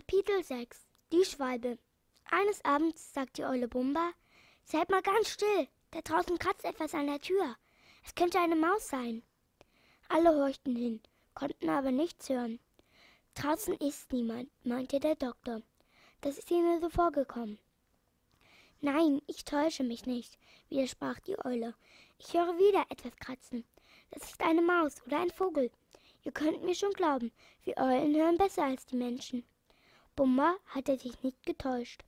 Kapitel 6 Die Schwalbe Eines Abends sagt die Eule Bumba, Seid mal ganz still, da draußen kratzt etwas an der Tür. Es könnte eine Maus sein. Alle horchten hin, konnten aber nichts hören. Draußen ist niemand, meinte der Doktor. Das ist ihnen so vorgekommen. Nein, ich täusche mich nicht, widersprach die Eule. Ich höre wieder etwas kratzen. Das ist eine Maus oder ein Vogel. Ihr könnt mir schon glauben, wir Eulen hören besser als die Menschen. Bumba hatte sich nicht getäuscht.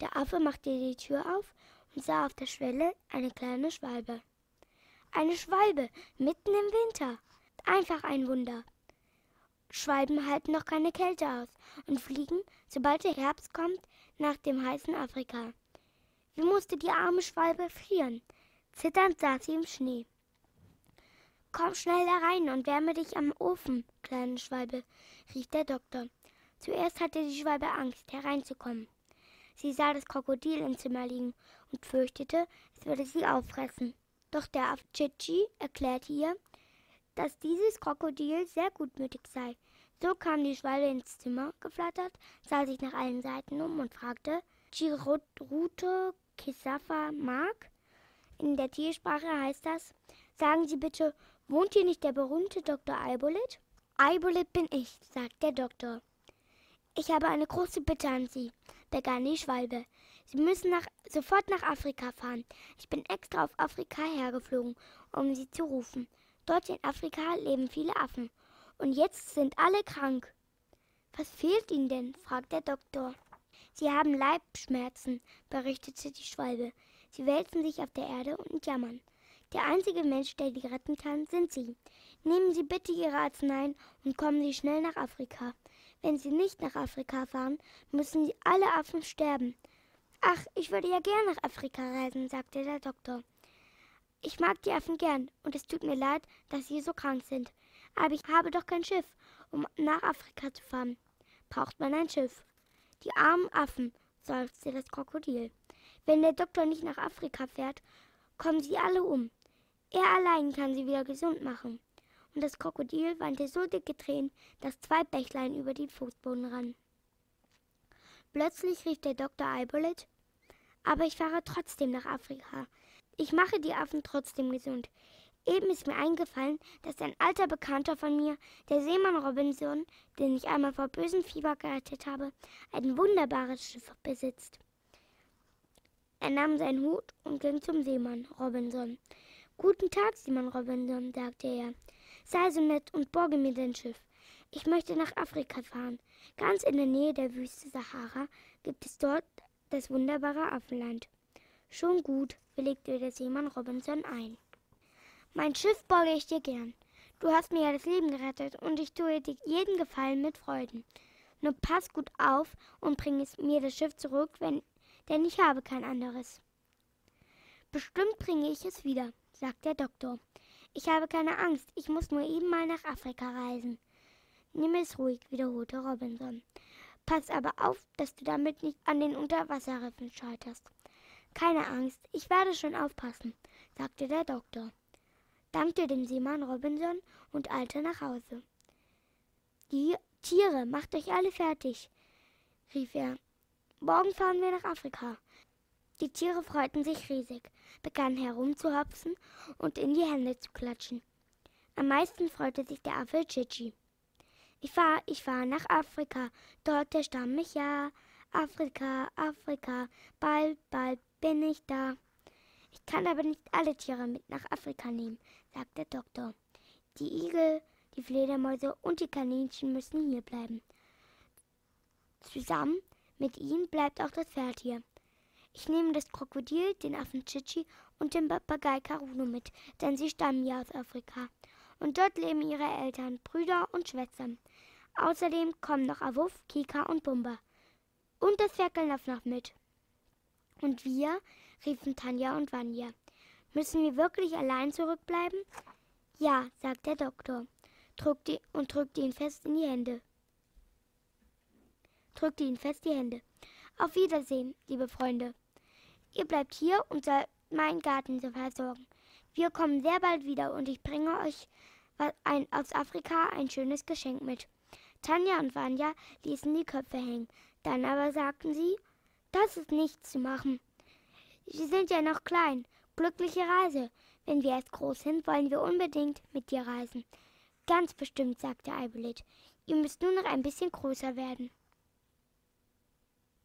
Der Affe machte die Tür auf und sah auf der Schwelle eine kleine Schwalbe. Eine Schwalbe mitten im Winter. Einfach ein Wunder. Schwalben halten noch keine Kälte aus und fliegen, sobald der Herbst kommt, nach dem heißen Afrika. Wie musste die arme Schwalbe frieren? Zitternd saß sie im Schnee. Komm schnell da rein und wärme dich am Ofen, kleine Schwalbe, rief der Doktor. Zuerst hatte die Schwalbe Angst, hereinzukommen. Sie sah das Krokodil im Zimmer liegen und fürchtete, es würde sie auffressen. Doch der Afchichi erklärte ihr, dass dieses Krokodil sehr gutmütig sei. So kam die Schwalbe ins Zimmer geflattert, sah sich nach allen Seiten um und fragte, Chiruto Kisafa mag? In der Tiersprache heißt das, sagen Sie bitte, wohnt hier nicht der berühmte Dr. Eibolit? Eibolit bin ich, sagt der Doktor. Ich habe eine große Bitte an Sie, begann die Schwalbe. Sie müssen nach, sofort nach Afrika fahren. Ich bin extra auf Afrika hergeflogen, um Sie zu rufen. Dort in Afrika leben viele Affen. Und jetzt sind alle krank. Was fehlt Ihnen denn? fragte der Doktor. Sie haben Leibschmerzen, berichtete die Schwalbe. Sie wälzen sich auf der Erde und jammern. Der einzige Mensch, der die retten kann, sind Sie. Nehmen Sie bitte Ihre Arzneien und kommen Sie schnell nach Afrika. Wenn Sie nicht nach Afrika fahren, müssen Sie alle Affen sterben. Ach, ich würde ja gern nach Afrika reisen, sagte der Doktor. Ich mag die Affen gern, und es tut mir leid, dass sie so krank sind. Aber ich habe doch kein Schiff, um nach Afrika zu fahren. Braucht man ein Schiff. Die armen Affen, seufzte das Krokodil. Wenn der Doktor nicht nach Afrika fährt, kommen sie alle um. Er allein kann sie wieder gesund machen. Und das Krokodil weinte so dicke Tränen, dass zwei Bächlein über den Fußboden rannen. Plötzlich rief der Doktor Eibolet, aber ich fahre trotzdem nach Afrika. Ich mache die Affen trotzdem gesund. Eben ist mir eingefallen, dass ein alter Bekannter von mir, der Seemann Robinson, den ich einmal vor bösem Fieber gerettet habe, ein wunderbares Schiff besitzt. Er nahm seinen Hut und ging zum Seemann Robinson. Guten Tag, Seemann Robinson, sagte er. Sei so nett und borge mir dein Schiff. Ich möchte nach Afrika fahren. Ganz in der Nähe der Wüste Sahara gibt es dort das wunderbare Affenland. Schon gut, willigte der Seemann Robinson ein. Mein Schiff borge ich dir gern. Du hast mir ja das Leben gerettet und ich tue dir jeden Gefallen mit Freuden. Nur pass gut auf und bring es mir das Schiff zurück, wenn, denn ich habe kein anderes. Bestimmt bringe ich es wieder, sagt der Doktor. Ich habe keine Angst, ich muss nur eben mal nach Afrika reisen. Nimm es ruhig, wiederholte Robinson. Pass aber auf, dass du damit nicht an den Unterwasserriffen scheiterst. Keine Angst, ich werde schon aufpassen, sagte der Doktor dankte dem Seemann Robinson und eilte nach Hause. Die Tiere, macht euch alle fertig, rief er. Morgen fahren wir nach Afrika. Die Tiere freuten sich riesig, begannen herumzuhopsen und in die Hände zu klatschen. Am meisten freute sich der Affe Chichi. Ich fahr, ich fahr nach Afrika, dort der Stamm mich ja. Afrika, Afrika, bald, bald bin ich da. Ich kann aber nicht alle Tiere mit nach Afrika nehmen, sagt der Doktor. Die Igel, die Fledermäuse und die Kaninchen müssen hier bleiben. Zusammen mit ihnen bleibt auch das Pferd hier. Ich nehme das Krokodil, den Affen Chichi und den Papagei Karuno mit, denn sie stammen ja aus Afrika. Und dort leben ihre Eltern, Brüder und Schwestern. Außerdem kommen noch Awuff, Kika und Bumba. Und das Ferkel noch mit. Und wir, riefen Tanja und Vanya. Müssen wir wirklich allein zurückbleiben? Ja, sagt der Doktor drückte und drückte ihn fest in die Hände. Drückte ihn fest die Hände. Auf Wiedersehen, liebe Freunde. Ihr bleibt hier und sollt meinen Garten versorgen. Wir kommen sehr bald wieder und ich bringe euch ein, aus Afrika ein schönes Geschenk mit. Tanja und Vanya ließen die Köpfe hängen. Dann aber sagten sie, das ist nichts zu machen. Sie sind ja noch klein. Glückliche Reise. Wenn wir erst groß sind, wollen wir unbedingt mit dir reisen. Ganz bestimmt, sagte Eibelit. Ihr müsst nur noch ein bisschen größer werden.